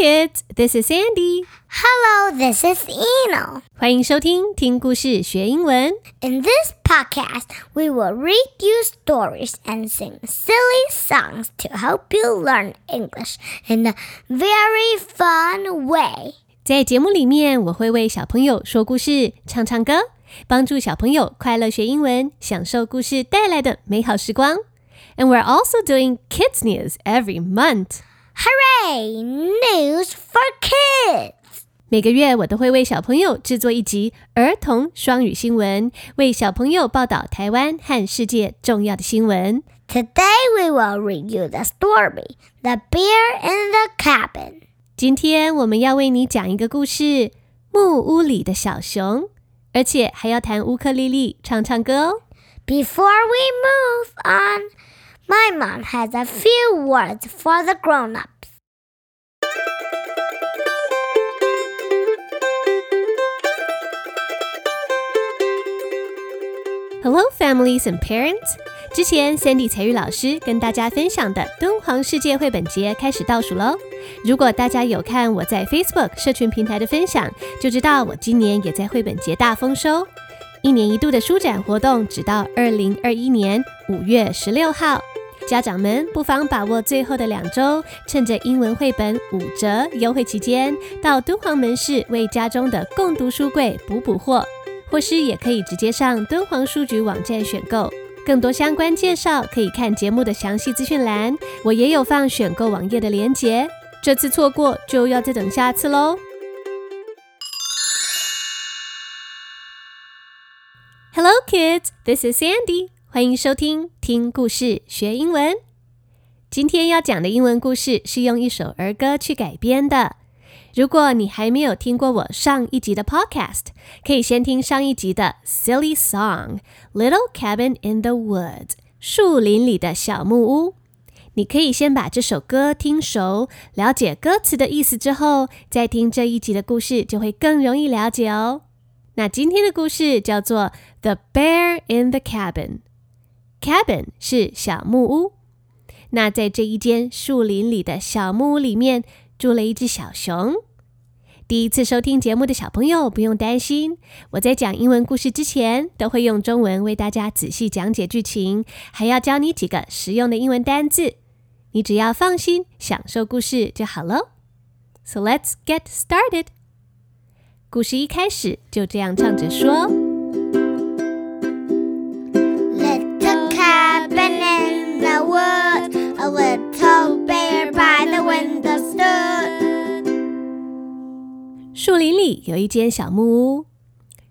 kids, this is Sandy. Hello, this is Eno. 欢迎收听听故事学英文。 In this podcast, we will read you stories and sing silly songs to help you learn English in a very fun way. 在节目里面，我会为小朋友说故事、唱唱歌，帮助小朋友快乐学英文，享受故事带来的美好时光。And we're also doing kids news every month. Hooray! News for kids! 每个月我都会为小朋友制作一集儿童双语新闻，为小朋友报道台湾和世界重要的新闻。Today we will read you the story The Bear in the Cabin. 今天我们要为你讲一个故事《木屋里的小熊》，而且还要弹乌克丽丽、唱唱歌哦。Before we move on, my mom has a few words for the grown ups. Hello, families and parents！之前 Sandy 彩玉老师跟大家分享的敦煌世界绘本节开始倒数喽。如果大家有看我在 Facebook 社群平台的分享，就知道我今年也在绘本节大丰收。一年一度的书展活动，直到二零二一年五月十六号。家长们不妨把握最后的两周，趁着英文绘本五折优惠期间，到敦煌门市为家中的共读书柜补补货。或是也可以直接上敦煌书局网站选购。更多相关介绍可以看节目的详细资讯栏，我也有放选购网页的链接。这次错过就要再等下次喽。Hello, kids. This is Sandy. 欢迎收听听故事学英文。今天要讲的英文故事是用一首儿歌去改编的。如果你还没有听过我上一集的 podcast，可以先听上一集的 Silly Song《Little Cabin in the Woods》树林里的小木屋。你可以先把这首歌听熟，了解歌词的意思之后，再听这一集的故事，就会更容易了解哦。那今天的故事叫做《The Bear in the Cabin》，cabin 是小木屋。那在这一间树林里的小木屋里面，住了一只小熊。第一次收听节目的小朋友不用担心，我在讲英文故事之前，都会用中文为大家仔细讲解剧情，还要教你几个实用的英文单字。你只要放心享受故事就好喽。So let's get started。故事一开始就这样唱着说。树林里有一间小木屋，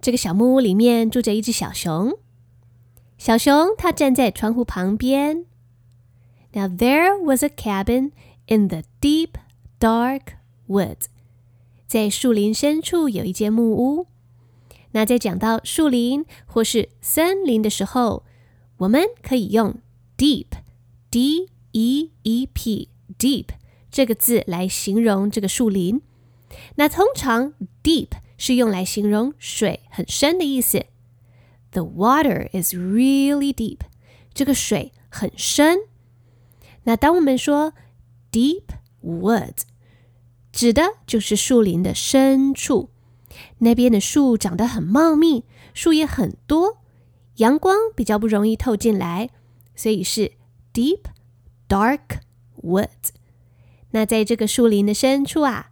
这个小木屋里面住着一只小熊。小熊它站在窗户旁边。Now there was a cabin in the deep, dark woods。在树林深处有一间木屋。那在讲到树林或是森林的时候，我们可以用 deep，d e e p deep 这个字来形容这个树林。那通常 deep 是用来形容水很深的意思。The water is really deep，这个水很深。那当我们说 deep woods，指的就是树林的深处，那边的树长得很茂密，树叶很多，阳光比较不容易透进来，所以是 deep dark woods。那在这个树林的深处啊。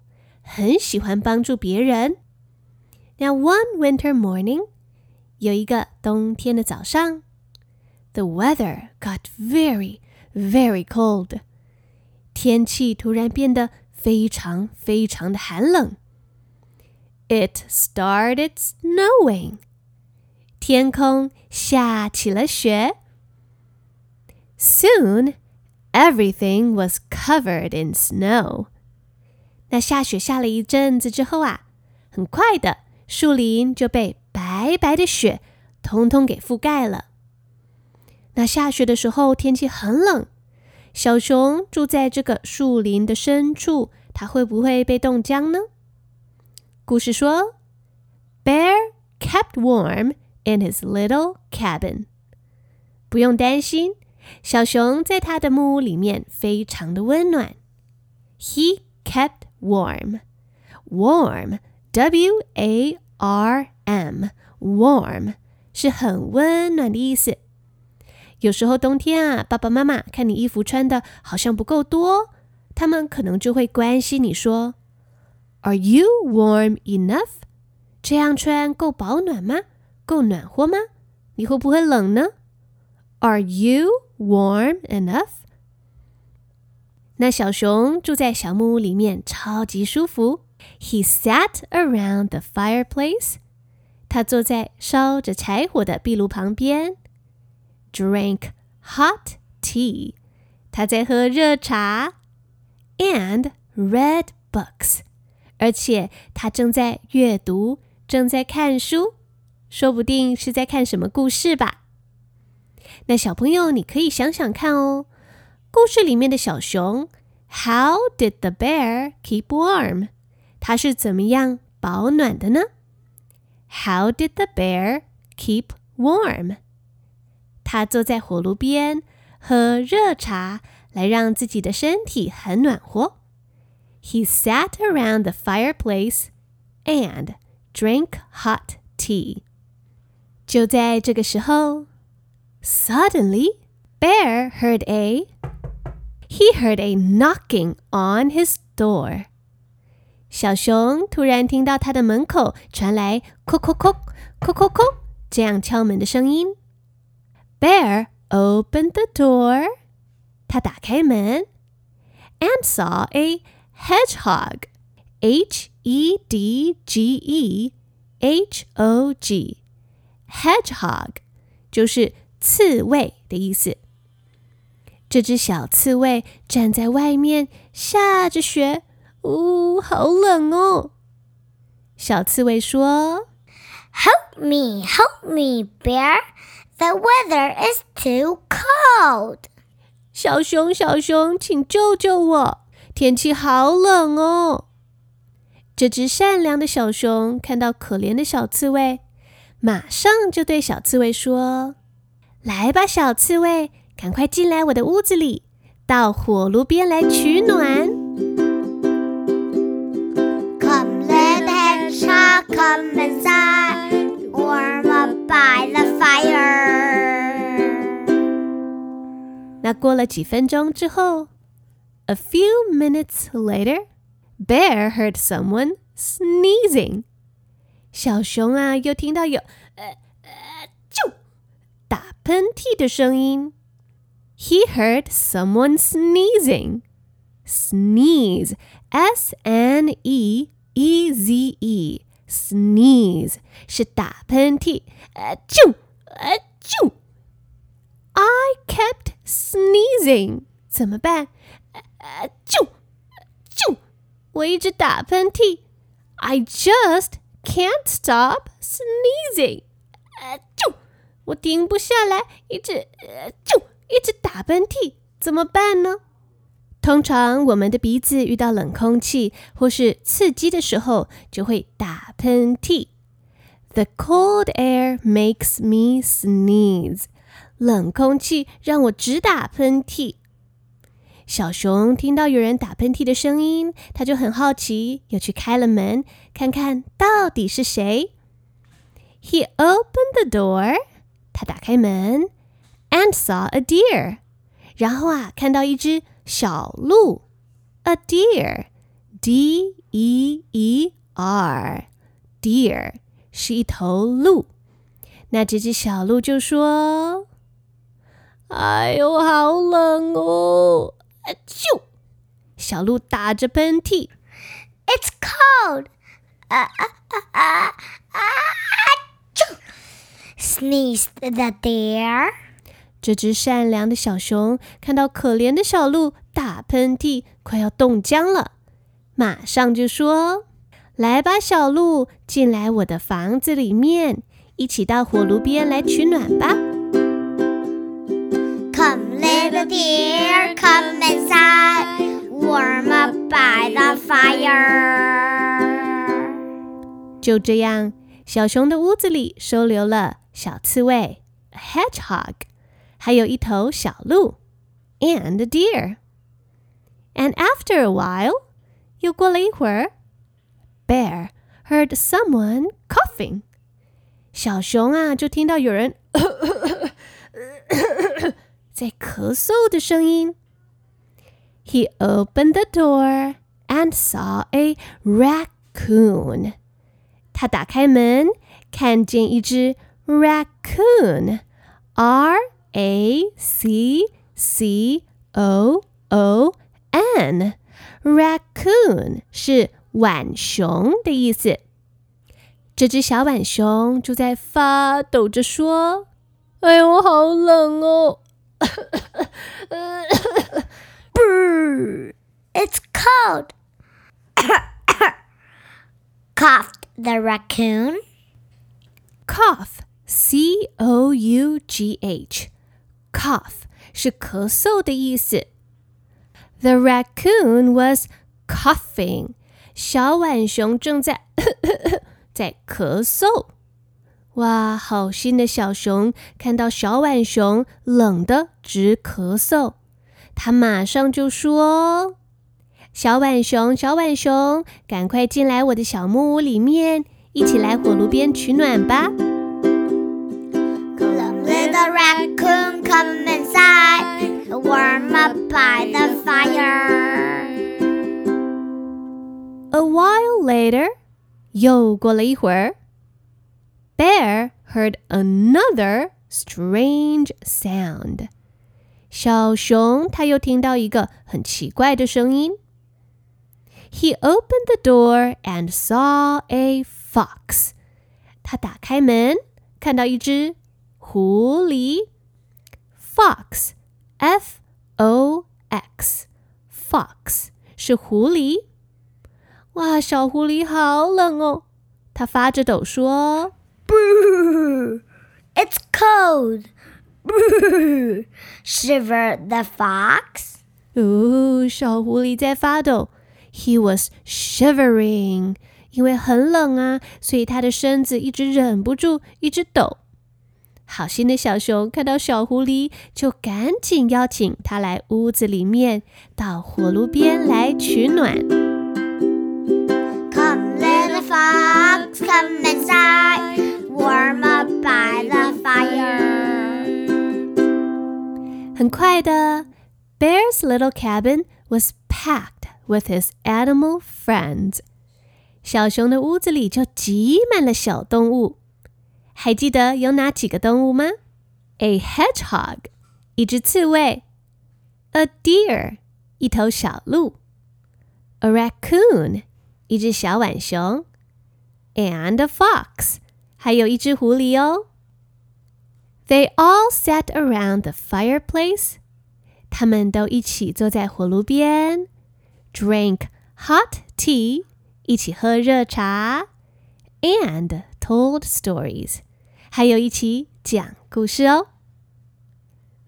很喜欢帮助别人。Now one winter morning，有一个冬天的早上，the weather got very, very cold。天气突然变得非常非常的寒冷。It started snowing。天空下起了雪。Soon, everything was covered in snow. 那下雪下了一阵子之后啊，很快的树林就被白白的雪通通给覆盖了。那下雪的时候天气很冷，小熊住在这个树林的深处，它会不会被冻僵呢？故事说，Bear kept warm in his little cabin。不用担心，小熊在他的木屋里面非常的温暖。He kept warm. Warm, W-A-R-M, warm 是很温暖的意思。有时候冬天啊，爸爸妈妈看你衣服穿的好像不够多，他们可能就会关心你说：“Are you warm enough？” 这样穿够保暖吗？够暖和吗？你会不会冷呢？Are you warm enough？ 那小熊住在小木屋里面，超级舒服。He sat around the fireplace。他坐在烧着柴火的壁炉旁边，drank hot tea。他在喝热茶，and read books。而且他正在阅读，正在看书，说不定是在看什么故事吧。那小朋友，你可以想想看哦。故事里面的小熊，How did the bear keep warm？它是怎么样保暖的呢？How did the bear keep warm？它坐在火炉边喝热茶，来让自己的身体很暖和。He sat around the fireplace and drank hot tea。就在这个时候，Suddenly Bear heard a he heard a knocking on his door. 小熊突然听到他的门口传来“叩叩叩，叩叩叩”这样敲门的声音。Bear opened the door. 他打开门，and saw a hedgehog. H E D G E H O G. Hedgehog 就是刺猬的意思。 这只小刺猬站在外面，下着雪，呜，好冷哦！小刺猬说：“Help me, help me, bear! The weather is too cold.” 小熊，小熊，请救救我！天气好冷哦！这只善良的小熊看到可怜的小刺猬，马上就对小刺猬说：“来吧，小刺猬。”赶快进来我的屋子里，到火炉边来取暖。Come, little hedgehog, come inside, warm up by the fire。那过了几分钟之后，A few minutes later, Bear heard someone sneezing。小熊啊，又听到有呃呃就打喷嚏的声音。he heard someone sneezing. Sneeze. S N E E Z E. Sneeze 是打喷嚏。呃，啾，呃，啾。I kept sneezing. 怎么办？呃，啾，啾。我一直打喷嚏。I just can't stop sneezing. 呃，啾，我停不下来，一直呃，啾。 一直打喷嚏怎么办呢？通常我们的鼻子遇到冷空气或是刺激的时候，就会打喷嚏。The cold air makes me sneeze。冷空气让我直打喷嚏。小熊听到有人打喷嚏的声音，他就很好奇，又去开了门，看看到底是谁。He opened the door。他打开门。and saw a deer，然后啊，看到一只小鹿，a deer，d e e r，deer 是一头鹿。那这只小鹿就说：“哎呦，好冷哦！”啾，小鹿打着喷嚏，It's cold！啊啊啊啊啊！啾，sneezed the deer。 这只善良的小熊看到可怜的小鹿打喷嚏，快要冻僵了。马上就说：“来吧，小鹿，进来我的房子里面，一起到火炉边来取暖吧。” Come, little dear, come inside, warm up by the fire. 就这样，小熊的屋子里收留了小刺猬 hedgehog，还有一头小鹿 and a deer。And after a while，又过了一会儿，Bear heard someone coughing。小熊啊，就听到有人在咳嗽的声音。He opened the door and saw a raccoon. 他打开门，看见一只 raccoon，r a c c o o n，raccoon 是浣熊的意思。这只小浣熊就在发抖着说：“哎呦，好冷哦！” Brr, it's cold. Coughed the raccoon. Cough, c o u g h, cough 是咳嗽的意思。The raccoon was coughing. 小浣熊正在在咳嗽。哇，好心的小熊看到小浣熊冷的直咳嗽，他马上就说。小浣熊，小浣熊，赶快进来我的小木屋里面，一起来火炉边取暖吧。warm up by the fire. A while later，又过了一会儿，Bear heard another strange sound。小熊他又听到一个很奇怪的声音。He opened the door and saw a fox. 他打开门，看到一只狐狸。Fox, F O X, fox 是狐狸。哇，小狐狸好冷哦！它发着抖说：“Brr, it's cold. Brr, shivered the fox. 哦，小狐狸在发抖。He was shivering，因为很冷啊，所以他的身子一直忍不住一直抖。 好心的小熊看到小狐狸，就赶紧邀请它来屋子里面，到火炉边来取暖。Come, little fox, come inside, warm up by the fire. 很快的，Bear's little cabin was packed with his animal friends. 小熊的屋子里就挤满了小动物。还记得有哪几个动物吗？A hedgehog，一只刺猬；a deer，一头小鹿；a raccoon，一只小浣熊；and a fox，还有一只狐狸哦。They all sat around the fireplace. 他们都一起坐在火炉边 drank hot tea, 一起喝热茶，and told stories， 还有一起讲故事哦。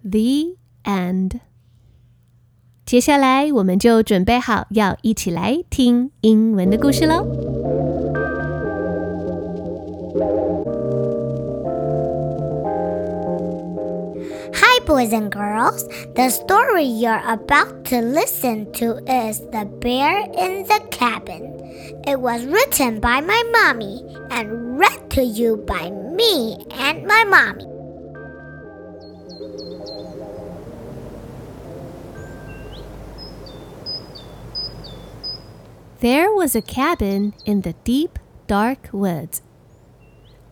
The end。接下来我们就准备好要一起来听英文的故事喽。boys and girls. The story you're about to listen to is The Bear in the Cabin. It was written by my mommy and read to you by me and my mommy. There was a cabin in the deep, dark woods.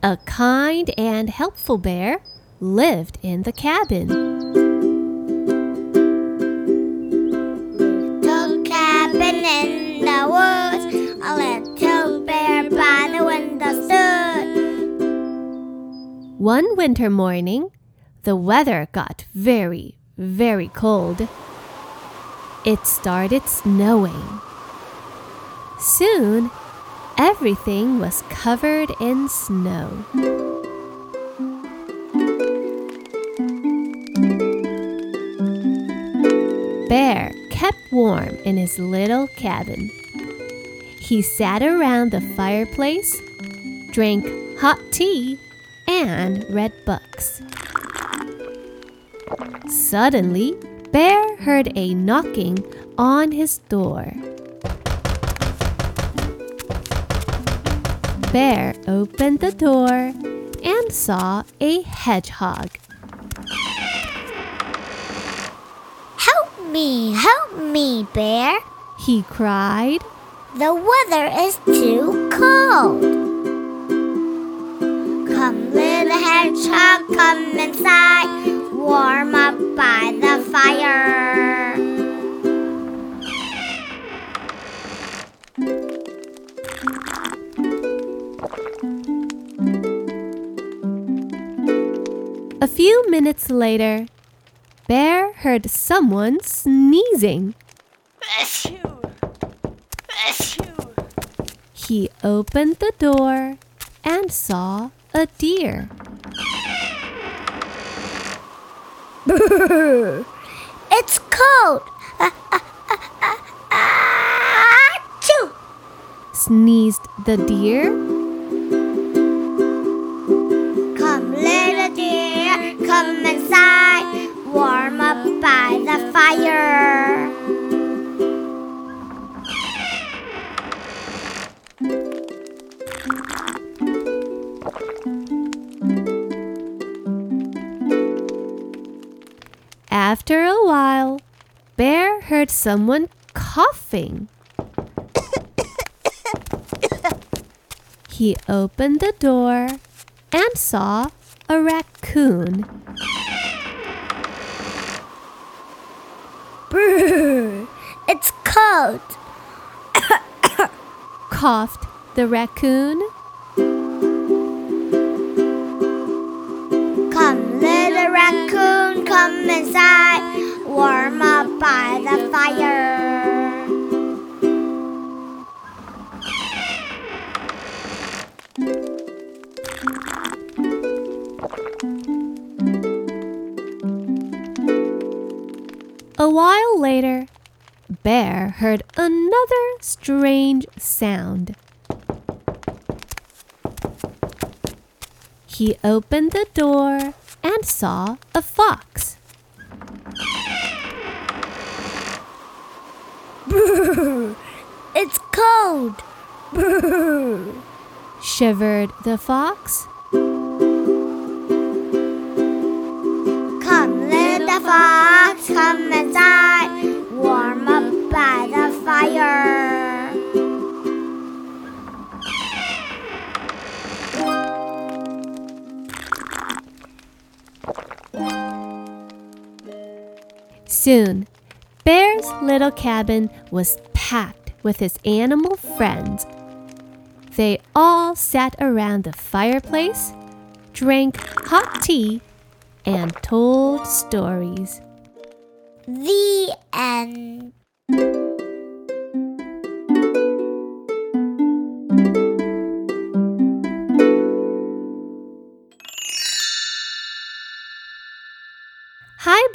A kind and helpful bear lived in the cabin. One winter morning, the weather got very, very cold. It started snowing. Soon, everything was covered in snow. Bear kept warm in his little cabin. He sat around the fireplace, drank hot tea, and read books. Suddenly, Bear heard a knocking on his door. Bear opened the door and saw a hedgehog. Help me, help me, Bear. He cried. The weather is too cold. Come, little hedgehog, come inside. Warm up by the fire. A few minutes later, Bear heard someone sneezing. He opened the door and saw a deer. It's cold. Uh, uh, uh, achoo! Sneezed the deer. Come, little deer, come inside. Warm up by the fire. After a while, Bear heard someone coughing. he opened the door and saw a raccoon. Brr, it's cold. Coughed the raccoon. Come inside. Warm up by the fire. A while later, Bear heard another strange sound. He opened the door and saw a fox. Brr, it's cold. Brr. Shivered the fox. Come, little fox, come inside. Warm up by the fire. Soon, Bear's little cabin was packed with his animal friends. They all sat around the fireplace, drank hot tea, and told stories. The end.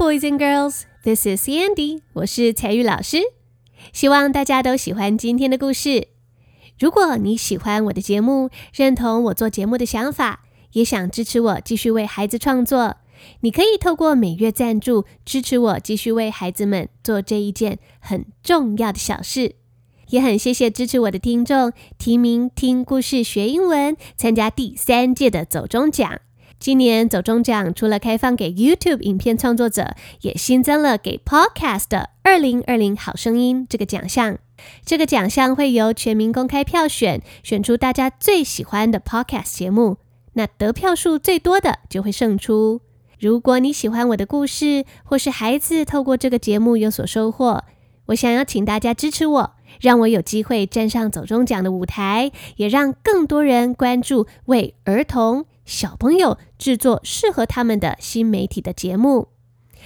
Boys and girls. This is Sandy. 我是彩玉老师。希望大家都喜欢今天的故事。如果你喜欢我的节目，认同我做节目的想法，也想支持我继续为孩子创作，你可以透过每月赞助支持我，继续为孩子们做这一件很重要的小事。也很谢谢支持我的听众提名听故事学英文，参加第三届的走中奖。今年走中奖除了开放给 YouTube 影片创作者，也新增了给 Podcast 的二零二零好声音这个奖项。这个奖项会由全民公开票选，选出大家最喜欢的 Podcast 节目。那得票数最多的就会胜出。如果你喜欢我的故事，或是孩子透过这个节目有所收获，我想要请大家支持我，让我有机会站上走中奖的舞台，也让更多人关注为儿童、小朋友制作适合他们的新媒体的节目。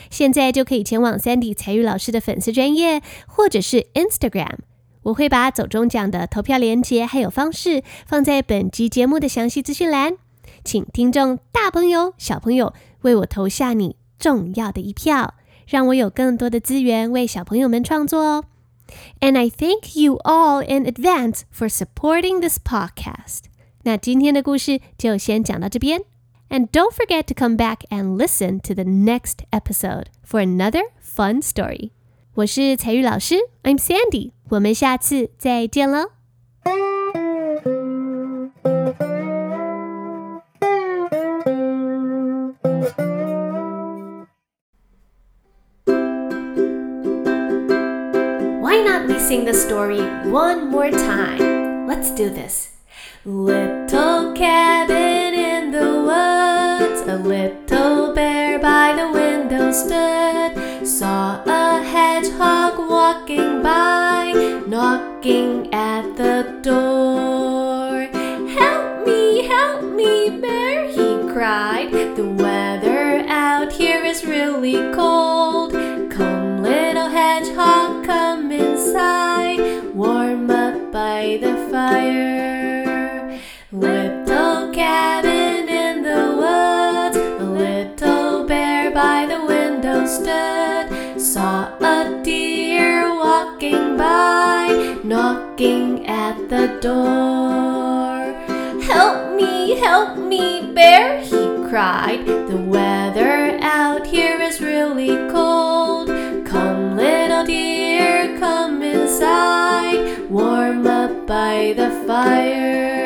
现在就可以前往 Sandy 才玉老师的粉丝专业，或者是 Instagram，我会把走中奖的投票链接还有方式放在本集节目的详细资讯栏，请听众大朋友、小朋友为我投下你重要的一票，让我有更多的资源为小朋友们创作哦。And I thank you all in advance for supporting this podcast. 那今天的故事就先讲到这边。And don't forget to come back and listen to the next episode for another fun story. 我是采聿老师，I'm Sandy，我们下次再见喽。Why not we sing the story one more time? Let's do this. Little cabin in the woods, a little bear by the window stood, saw a hedgehog walking by, knocking at the door. Help me, help me, bear, he cried. The weather out here is really cold. Come, little hedgehog, come inside, warm up by the fire. Knocking at the door. Help me, help me, bear, he cried. The weather out here is really cold. Come, little deer, come inside, warm up by the fire.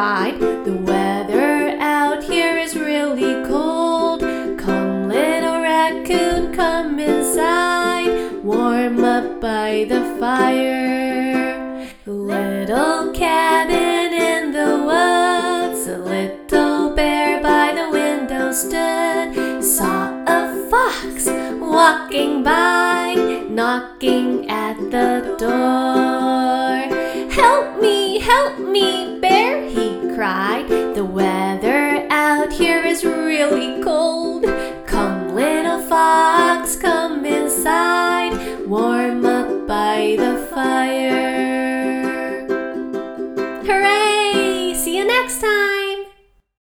Cried. The weather out here is really cold. Come, little raccoon, come inside, warm up by the fire. Little cabin in the woods, a little bear by the window stood, saw a fox walking by, knocking at the door. Help me, help me, cried. The weather out here is really cold. Come, little fox.